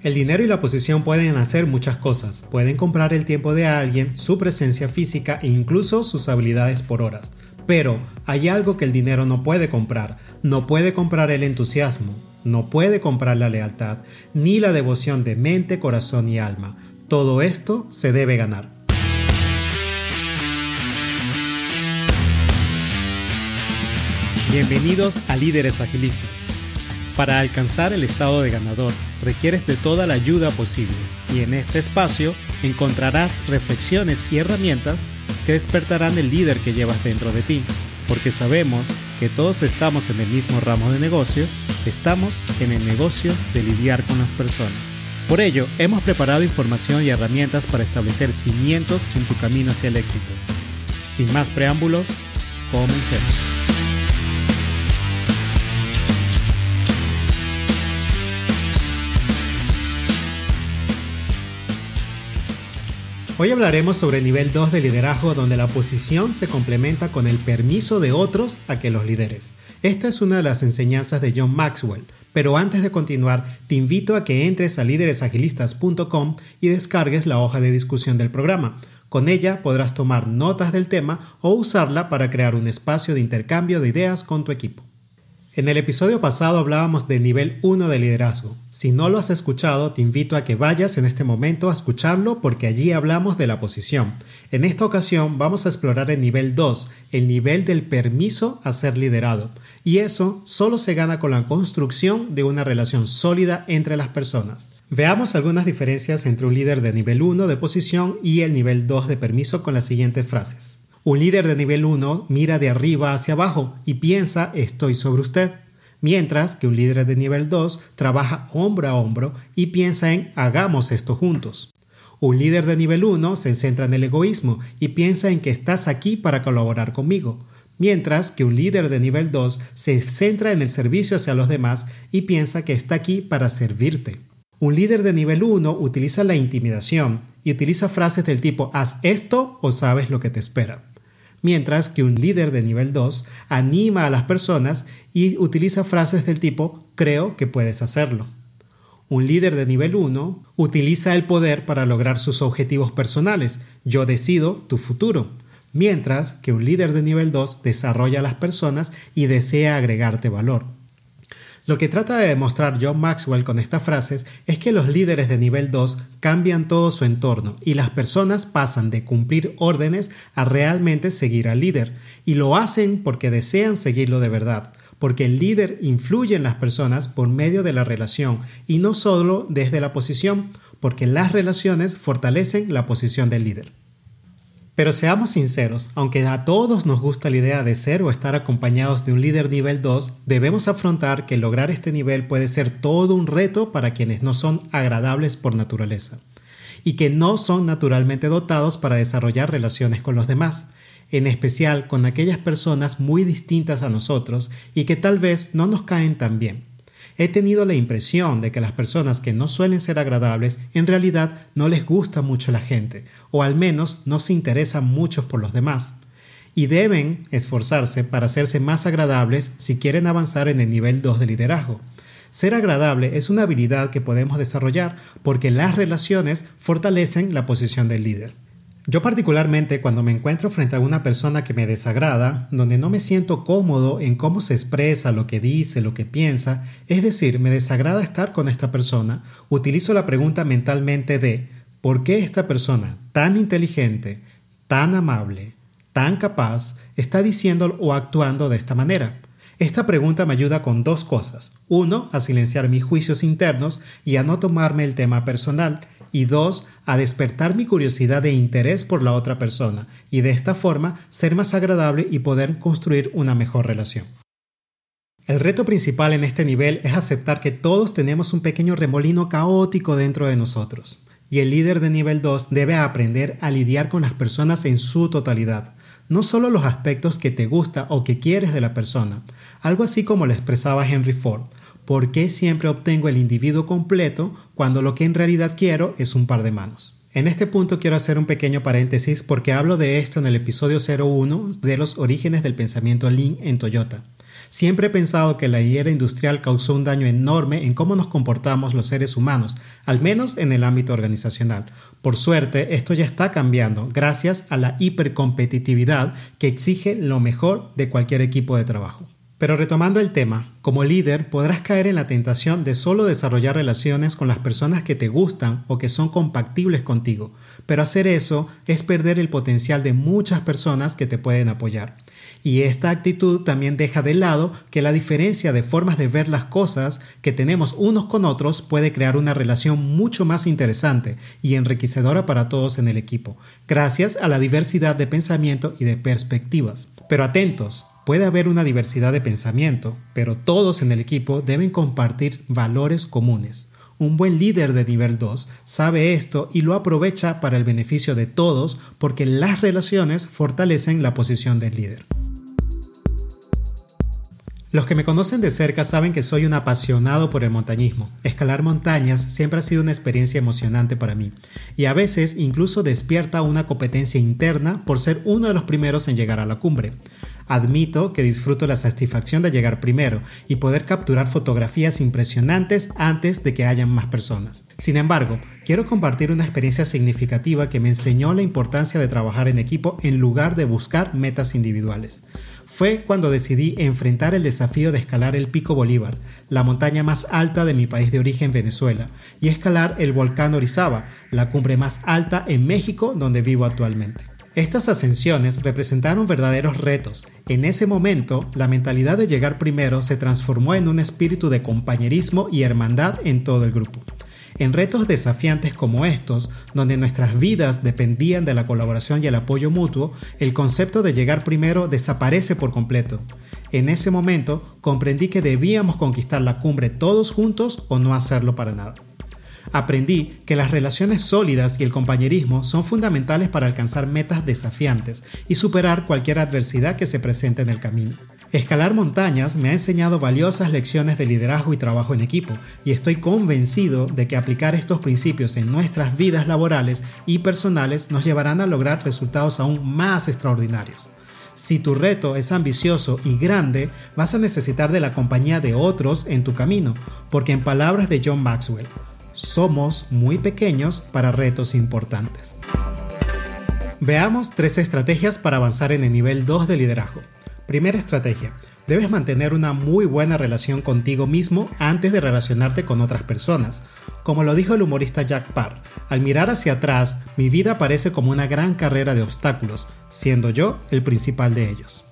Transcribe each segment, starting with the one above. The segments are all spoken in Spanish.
El dinero y la posición pueden hacer muchas cosas. Pueden comprar el tiempo de alguien, su presencia física e incluso sus habilidades por horas. Pero hay algo que el dinero no puede comprar. No puede comprar el entusiasmo, no puede comprar la lealtad, ni la devoción de mente, corazón y alma. Todo esto se debe ganar. Bienvenidos a Líderes Agilistas. Para alcanzar el estado de ganador, requieres de toda la ayuda posible y en este espacio encontrarás reflexiones y herramientas que despertarán el líder que llevas dentro de ti, porque sabemos que todos estamos en el mismo ramo de negocio, estamos en el negocio de lidiar con las personas. Por ello, hemos preparado información y herramientas para establecer cimientos en tu camino hacia el éxito. Sin más preámbulos, comencemos. Hoy hablaremos sobre el nivel 2 de liderazgo donde la posición se complementa con el permiso de otros a que los lideres. Esta es una de las enseñanzas de John Maxwell, pero antes de continuar te invito a que entres a líderesagilistas.com y descargues la hoja de discusión del programa. Con ella podrás tomar notas del tema o usarla para crear un espacio de intercambio de ideas con tu equipo. En el episodio pasado hablábamos del nivel 1 de liderazgo. Si no lo has escuchado, te invito a que vayas en este momento a escucharlo porque allí hablamos de la posición. En esta ocasión vamos a explorar el nivel 2, el nivel del permiso a ser liderado. Y eso solo se gana con la construcción de una relación sólida entre las personas. Veamos algunas diferencias entre un líder de nivel 1 de posición y el nivel 2 de permiso con las siguientes frases. Un líder de nivel 1 mira de arriba hacia abajo y piensa estoy sobre usted, mientras que un líder de nivel 2 trabaja hombro a hombro y piensa en hagamos esto juntos. Un líder de nivel 1 se centra en el egoísmo y piensa en que estás aquí para colaborar conmigo, mientras que un líder de nivel 2 se centra en el servicio hacia los demás y piensa que está aquí para servirte. Un líder de nivel 1 utiliza la intimidación y utiliza frases del tipo haz esto o sabes lo que te espera mientras que un líder de nivel 2 anima a las personas y utiliza frases del tipo creo que puedes hacerlo. Un líder de nivel 1 utiliza el poder para lograr sus objetivos personales, yo decido tu futuro, mientras que un líder de nivel 2 desarrolla a las personas y desea agregarte valor. Lo que trata de demostrar John Maxwell con estas frases es que los líderes de nivel 2 cambian todo su entorno y las personas pasan de cumplir órdenes a realmente seguir al líder. Y lo hacen porque desean seguirlo de verdad, porque el líder influye en las personas por medio de la relación y no solo desde la posición, porque las relaciones fortalecen la posición del líder. Pero seamos sinceros, aunque a todos nos gusta la idea de ser o estar acompañados de un líder nivel 2, debemos afrontar que lograr este nivel puede ser todo un reto para quienes no son agradables por naturaleza y que no son naturalmente dotados para desarrollar relaciones con los demás, en especial con aquellas personas muy distintas a nosotros y que tal vez no nos caen tan bien. He tenido la impresión de que las personas que no suelen ser agradables en realidad no les gusta mucho la gente, o al menos no se interesan mucho por los demás. Y deben esforzarse para hacerse más agradables si quieren avanzar en el nivel 2 de liderazgo. Ser agradable es una habilidad que podemos desarrollar porque las relaciones fortalecen la posición del líder. Yo particularmente cuando me encuentro frente a una persona que me desagrada, donde no me siento cómodo en cómo se expresa, lo que dice, lo que piensa, es decir, me desagrada estar con esta persona, utilizo la pregunta mentalmente de ¿por qué esta persona tan inteligente, tan amable, tan capaz, está diciendo o actuando de esta manera? Esta pregunta me ayuda con dos cosas. Uno, a silenciar mis juicios internos y a no tomarme el tema personal y dos, a despertar mi curiosidad e interés por la otra persona y de esta forma ser más agradable y poder construir una mejor relación. El reto principal en este nivel es aceptar que todos tenemos un pequeño remolino caótico dentro de nosotros, y el líder de nivel 2 debe aprender a lidiar con las personas en su totalidad, no solo los aspectos que te gusta o que quieres de la persona, algo así como lo expresaba Henry Ford, ¿por qué siempre obtengo el individuo completo cuando lo que en realidad quiero es un par de manos? En este punto quiero hacer un pequeño paréntesis porque hablo de esto en el episodio 01 de los orígenes del pensamiento Lean en Toyota. Siempre he pensado que la era industrial causó un daño enorme en cómo nos comportamos los seres humanos, al menos en el ámbito organizacional. Por suerte, esto ya está cambiando gracias a la hipercompetitividad que exige lo mejor de cualquier equipo de trabajo. Pero retomando el tema, como líder podrás caer en la tentación de solo desarrollar relaciones con las personas que te gustan o que son compatibles contigo, pero hacer eso es perder el potencial de muchas personas que te pueden apoyar. Y esta actitud también deja de lado que la diferencia de formas de ver las cosas que tenemos unos con otros puede crear una relación mucho más interesante y enriquecedora para todos en el equipo, gracias a la diversidad de pensamiento y de perspectivas. Pero atentos, Puede haber una diversidad de pensamiento, pero todos en el equipo deben compartir valores comunes. Un buen líder de nivel 2 sabe esto y lo aprovecha para el beneficio de todos porque las relaciones fortalecen la posición del líder. Los que me conocen de cerca saben que soy un apasionado por el montañismo. Escalar montañas siempre ha sido una experiencia emocionante para mí y a veces incluso despierta una competencia interna por ser uno de los primeros en llegar a la cumbre. Admito que disfruto la satisfacción de llegar primero y poder capturar fotografías impresionantes antes de que hayan más personas. Sin embargo, quiero compartir una experiencia significativa que me enseñó la importancia de trabajar en equipo en lugar de buscar metas individuales. Fue cuando decidí enfrentar el desafío de escalar el Pico Bolívar, la montaña más alta de mi país de origen Venezuela, y escalar el volcán Orizaba, la cumbre más alta en México donde vivo actualmente. Estas ascensiones representaron verdaderos retos. En ese momento, la mentalidad de llegar primero se transformó en un espíritu de compañerismo y hermandad en todo el grupo. En retos desafiantes como estos, donde nuestras vidas dependían de la colaboración y el apoyo mutuo, el concepto de llegar primero desaparece por completo. En ese momento comprendí que debíamos conquistar la cumbre todos juntos o no hacerlo para nada aprendí que las relaciones sólidas y el compañerismo son fundamentales para alcanzar metas desafiantes y superar cualquier adversidad que se presente en el camino. Escalar montañas me ha enseñado valiosas lecciones de liderazgo y trabajo en equipo, y estoy convencido de que aplicar estos principios en nuestras vidas laborales y personales nos llevarán a lograr resultados aún más extraordinarios. Si tu reto es ambicioso y grande, vas a necesitar de la compañía de otros en tu camino, porque en palabras de John Maxwell, somos muy pequeños para retos importantes. Veamos tres estrategias para avanzar en el nivel 2 de liderazgo. Primera estrategia. Debes mantener una muy buena relación contigo mismo antes de relacionarte con otras personas. Como lo dijo el humorista Jack Parr, al mirar hacia atrás, mi vida parece como una gran carrera de obstáculos, siendo yo el principal de ellos.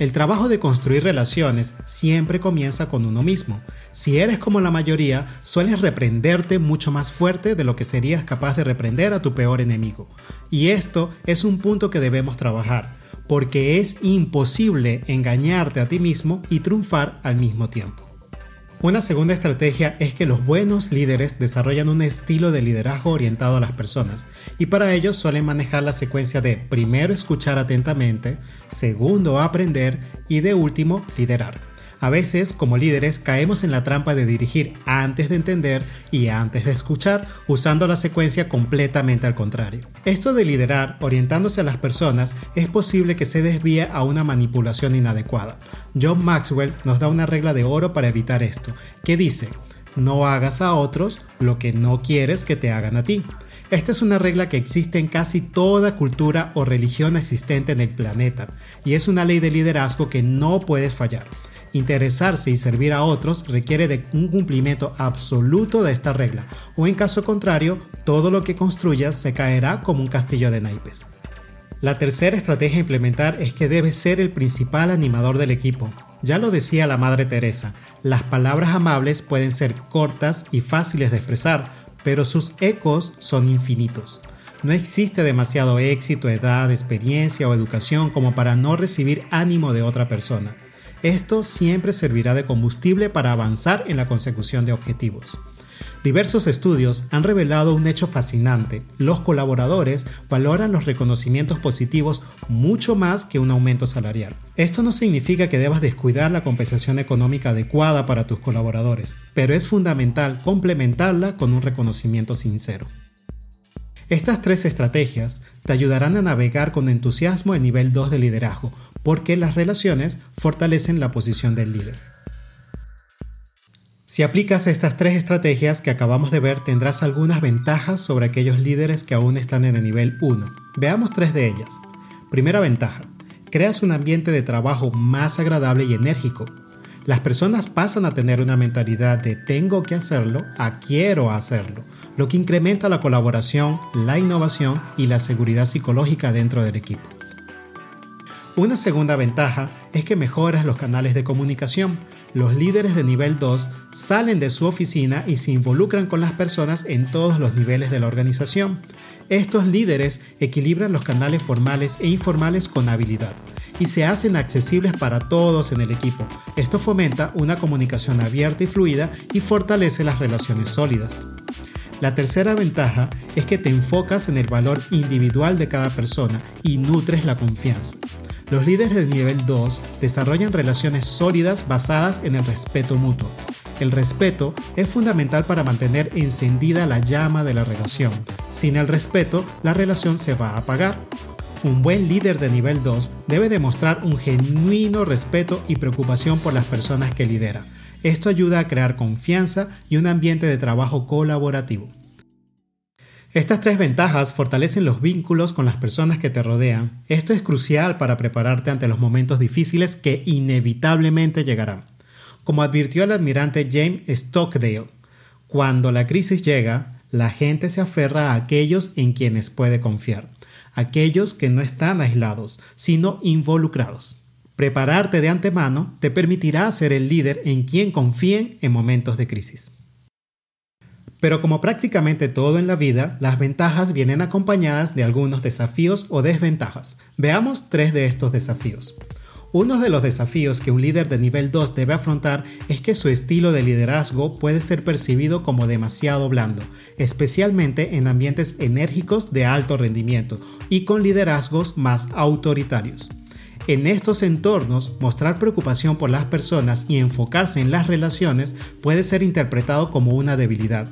El trabajo de construir relaciones siempre comienza con uno mismo. Si eres como la mayoría, sueles reprenderte mucho más fuerte de lo que serías capaz de reprender a tu peor enemigo. Y esto es un punto que debemos trabajar, porque es imposible engañarte a ti mismo y triunfar al mismo tiempo. Una segunda estrategia es que los buenos líderes desarrollan un estilo de liderazgo orientado a las personas y para ello suelen manejar la secuencia de primero escuchar atentamente, segundo aprender y de último liderar. A veces, como líderes, caemos en la trampa de dirigir antes de entender y antes de escuchar, usando la secuencia completamente al contrario. Esto de liderar orientándose a las personas es posible que se desvíe a una manipulación inadecuada. John Maxwell nos da una regla de oro para evitar esto, que dice, no hagas a otros lo que no quieres que te hagan a ti. Esta es una regla que existe en casi toda cultura o religión existente en el planeta, y es una ley de liderazgo que no puedes fallar. Interesarse y servir a otros requiere de un cumplimiento absoluto de esta regla, o en caso contrario, todo lo que construyas se caerá como un castillo de naipes. La tercera estrategia a implementar es que debes ser el principal animador del equipo. Ya lo decía la Madre Teresa, las palabras amables pueden ser cortas y fáciles de expresar, pero sus ecos son infinitos. No existe demasiado éxito, edad, experiencia o educación como para no recibir ánimo de otra persona. Esto siempre servirá de combustible para avanzar en la consecución de objetivos. Diversos estudios han revelado un hecho fascinante. Los colaboradores valoran los reconocimientos positivos mucho más que un aumento salarial. Esto no significa que debas descuidar la compensación económica adecuada para tus colaboradores, pero es fundamental complementarla con un reconocimiento sincero. Estas tres estrategias te ayudarán a navegar con entusiasmo el nivel 2 de liderazgo, porque las relaciones fortalecen la posición del líder. Si aplicas estas tres estrategias que acabamos de ver, tendrás algunas ventajas sobre aquellos líderes que aún están en el nivel 1. Veamos tres de ellas. Primera ventaja, creas un ambiente de trabajo más agradable y enérgico. Las personas pasan a tener una mentalidad de tengo que hacerlo a quiero hacerlo, lo que incrementa la colaboración, la innovación y la seguridad psicológica dentro del equipo. Una segunda ventaja es que mejoras los canales de comunicación. Los líderes de nivel 2 salen de su oficina y se involucran con las personas en todos los niveles de la organización. Estos líderes equilibran los canales formales e informales con habilidad y se hacen accesibles para todos en el equipo. Esto fomenta una comunicación abierta y fluida y fortalece las relaciones sólidas. La tercera ventaja es que te enfocas en el valor individual de cada persona y nutres la confianza. Los líderes del nivel 2 desarrollan relaciones sólidas basadas en el respeto mutuo. El respeto es fundamental para mantener encendida la llama de la relación. Sin el respeto, la relación se va a apagar. Un buen líder de nivel 2 debe demostrar un genuino respeto y preocupación por las personas que lidera. Esto ayuda a crear confianza y un ambiente de trabajo colaborativo. Estas tres ventajas fortalecen los vínculos con las personas que te rodean. Esto es crucial para prepararte ante los momentos difíciles que inevitablemente llegarán. Como advirtió el admirante James Stockdale, cuando la crisis llega, la gente se aferra a aquellos en quienes puede confiar, aquellos que no están aislados, sino involucrados. Prepararte de antemano te permitirá ser el líder en quien confíen en momentos de crisis. Pero como prácticamente todo en la vida, las ventajas vienen acompañadas de algunos desafíos o desventajas. Veamos tres de estos desafíos. Uno de los desafíos que un líder de nivel 2 debe afrontar es que su estilo de liderazgo puede ser percibido como demasiado blando, especialmente en ambientes enérgicos de alto rendimiento y con liderazgos más autoritarios. En estos entornos, mostrar preocupación por las personas y enfocarse en las relaciones puede ser interpretado como una debilidad.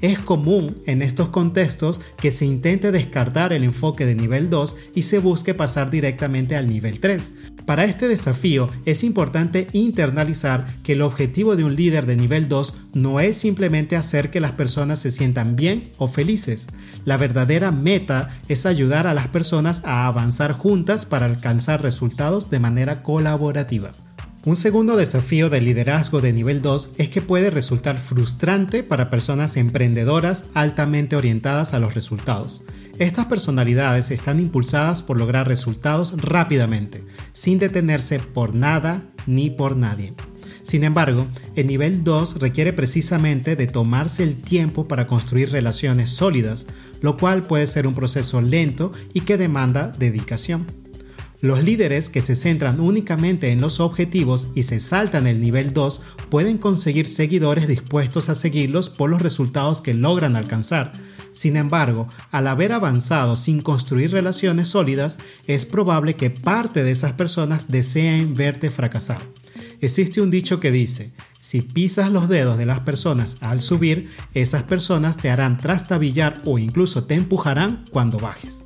Es común en estos contextos que se intente descartar el enfoque de nivel 2 y se busque pasar directamente al nivel 3. Para este desafío es importante internalizar que el objetivo de un líder de nivel 2 no es simplemente hacer que las personas se sientan bien o felices. La verdadera meta es ayudar a las personas a avanzar juntas para alcanzar resultados de manera colaborativa. Un segundo desafío del liderazgo de nivel 2 es que puede resultar frustrante para personas emprendedoras altamente orientadas a los resultados. Estas personalidades están impulsadas por lograr resultados rápidamente, sin detenerse por nada ni por nadie. Sin embargo, el nivel 2 requiere precisamente de tomarse el tiempo para construir relaciones sólidas, lo cual puede ser un proceso lento y que demanda dedicación. Los líderes que se centran únicamente en los objetivos y se saltan el nivel 2 pueden conseguir seguidores dispuestos a seguirlos por los resultados que logran alcanzar. Sin embargo, al haber avanzado sin construir relaciones sólidas, es probable que parte de esas personas deseen verte fracasar. Existe un dicho que dice, si pisas los dedos de las personas al subir, esas personas te harán trastabillar o incluso te empujarán cuando bajes.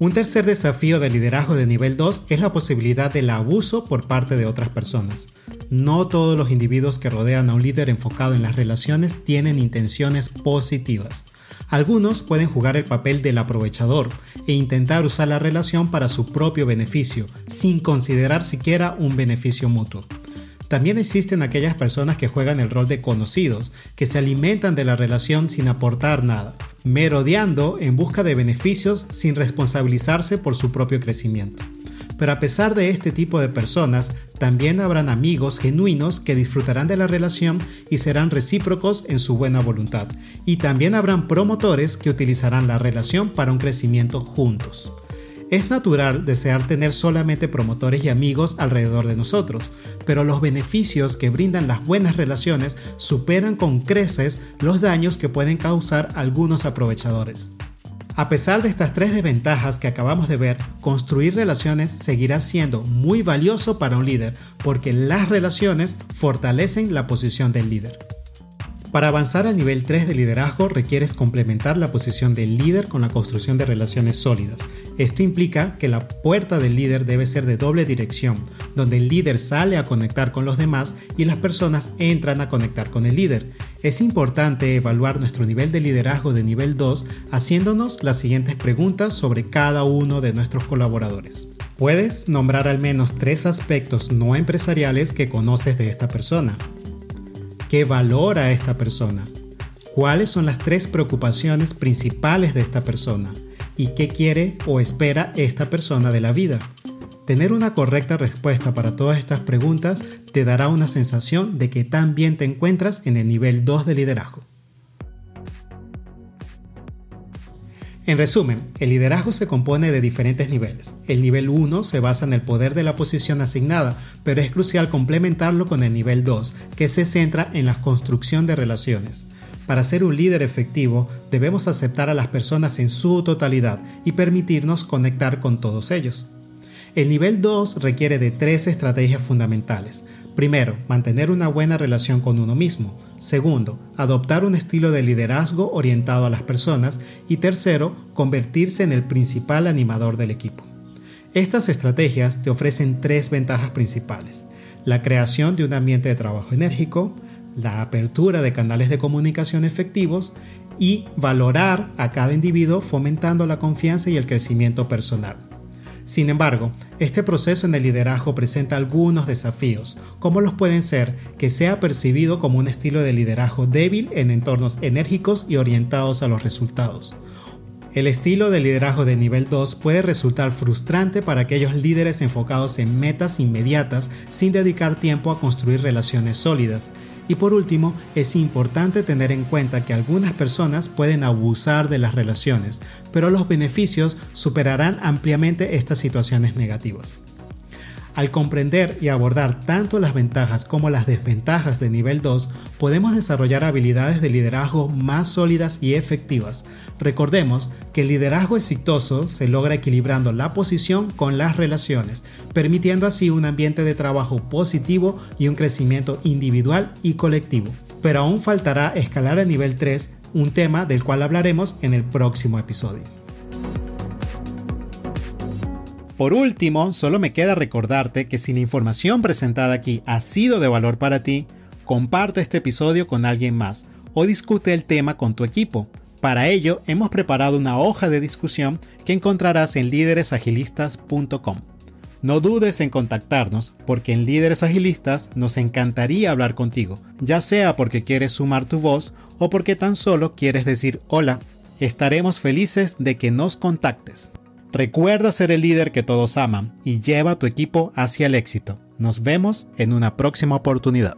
Un tercer desafío de liderazgo de nivel 2 es la posibilidad del abuso por parte de otras personas. No todos los individuos que rodean a un líder enfocado en las relaciones tienen intenciones positivas. Algunos pueden jugar el papel del aprovechador e intentar usar la relación para su propio beneficio, sin considerar siquiera un beneficio mutuo. También existen aquellas personas que juegan el rol de conocidos, que se alimentan de la relación sin aportar nada, merodeando en busca de beneficios sin responsabilizarse por su propio crecimiento. Pero a pesar de este tipo de personas, también habrán amigos genuinos que disfrutarán de la relación y serán recíprocos en su buena voluntad. Y también habrán promotores que utilizarán la relación para un crecimiento juntos. Es natural desear tener solamente promotores y amigos alrededor de nosotros, pero los beneficios que brindan las buenas relaciones superan con creces los daños que pueden causar algunos aprovechadores. A pesar de estas tres desventajas que acabamos de ver, construir relaciones seguirá siendo muy valioso para un líder porque las relaciones fortalecen la posición del líder. Para avanzar al nivel 3 de liderazgo requieres complementar la posición del líder con la construcción de relaciones sólidas. Esto implica que la puerta del líder debe ser de doble dirección, donde el líder sale a conectar con los demás y las personas entran a conectar con el líder. Es importante evaluar nuestro nivel de liderazgo de nivel 2 haciéndonos las siguientes preguntas sobre cada uno de nuestros colaboradores. Puedes nombrar al menos tres aspectos no empresariales que conoces de esta persona. ¿Qué valora esta persona? ¿Cuáles son las tres preocupaciones principales de esta persona? ¿Y qué quiere o espera esta persona de la vida? Tener una correcta respuesta para todas estas preguntas te dará una sensación de que también te encuentras en el nivel 2 de liderazgo. En resumen, el liderazgo se compone de diferentes niveles. El nivel 1 se basa en el poder de la posición asignada, pero es crucial complementarlo con el nivel 2, que se centra en la construcción de relaciones. Para ser un líder efectivo, debemos aceptar a las personas en su totalidad y permitirnos conectar con todos ellos. El nivel 2 requiere de tres estrategias fundamentales. Primero, mantener una buena relación con uno mismo. Segundo, adoptar un estilo de liderazgo orientado a las personas. Y tercero, convertirse en el principal animador del equipo. Estas estrategias te ofrecen tres ventajas principales. La creación de un ambiente de trabajo enérgico, la apertura de canales de comunicación efectivos y valorar a cada individuo fomentando la confianza y el crecimiento personal. Sin embargo, este proceso en el liderazgo presenta algunos desafíos, como los pueden ser que sea percibido como un estilo de liderazgo débil en entornos enérgicos y orientados a los resultados. El estilo de liderazgo de nivel 2 puede resultar frustrante para aquellos líderes enfocados en metas inmediatas sin dedicar tiempo a construir relaciones sólidas, y por último, es importante tener en cuenta que algunas personas pueden abusar de las relaciones, pero los beneficios superarán ampliamente estas situaciones negativas. Al comprender y abordar tanto las ventajas como las desventajas de nivel 2, podemos desarrollar habilidades de liderazgo más sólidas y efectivas. Recordemos que el liderazgo exitoso se logra equilibrando la posición con las relaciones, permitiendo así un ambiente de trabajo positivo y un crecimiento individual y colectivo. Pero aún faltará escalar a nivel 3, un tema del cual hablaremos en el próximo episodio. Por último, solo me queda recordarte que si la información presentada aquí ha sido de valor para ti, comparte este episodio con alguien más o discute el tema con tu equipo. Para ello, hemos preparado una hoja de discusión que encontrarás en líderesagilistas.com. No dudes en contactarnos porque en Líderes Agilistas nos encantaría hablar contigo, ya sea porque quieres sumar tu voz o porque tan solo quieres decir hola. Estaremos felices de que nos contactes. Recuerda ser el líder que todos aman y lleva a tu equipo hacia el éxito. Nos vemos en una próxima oportunidad.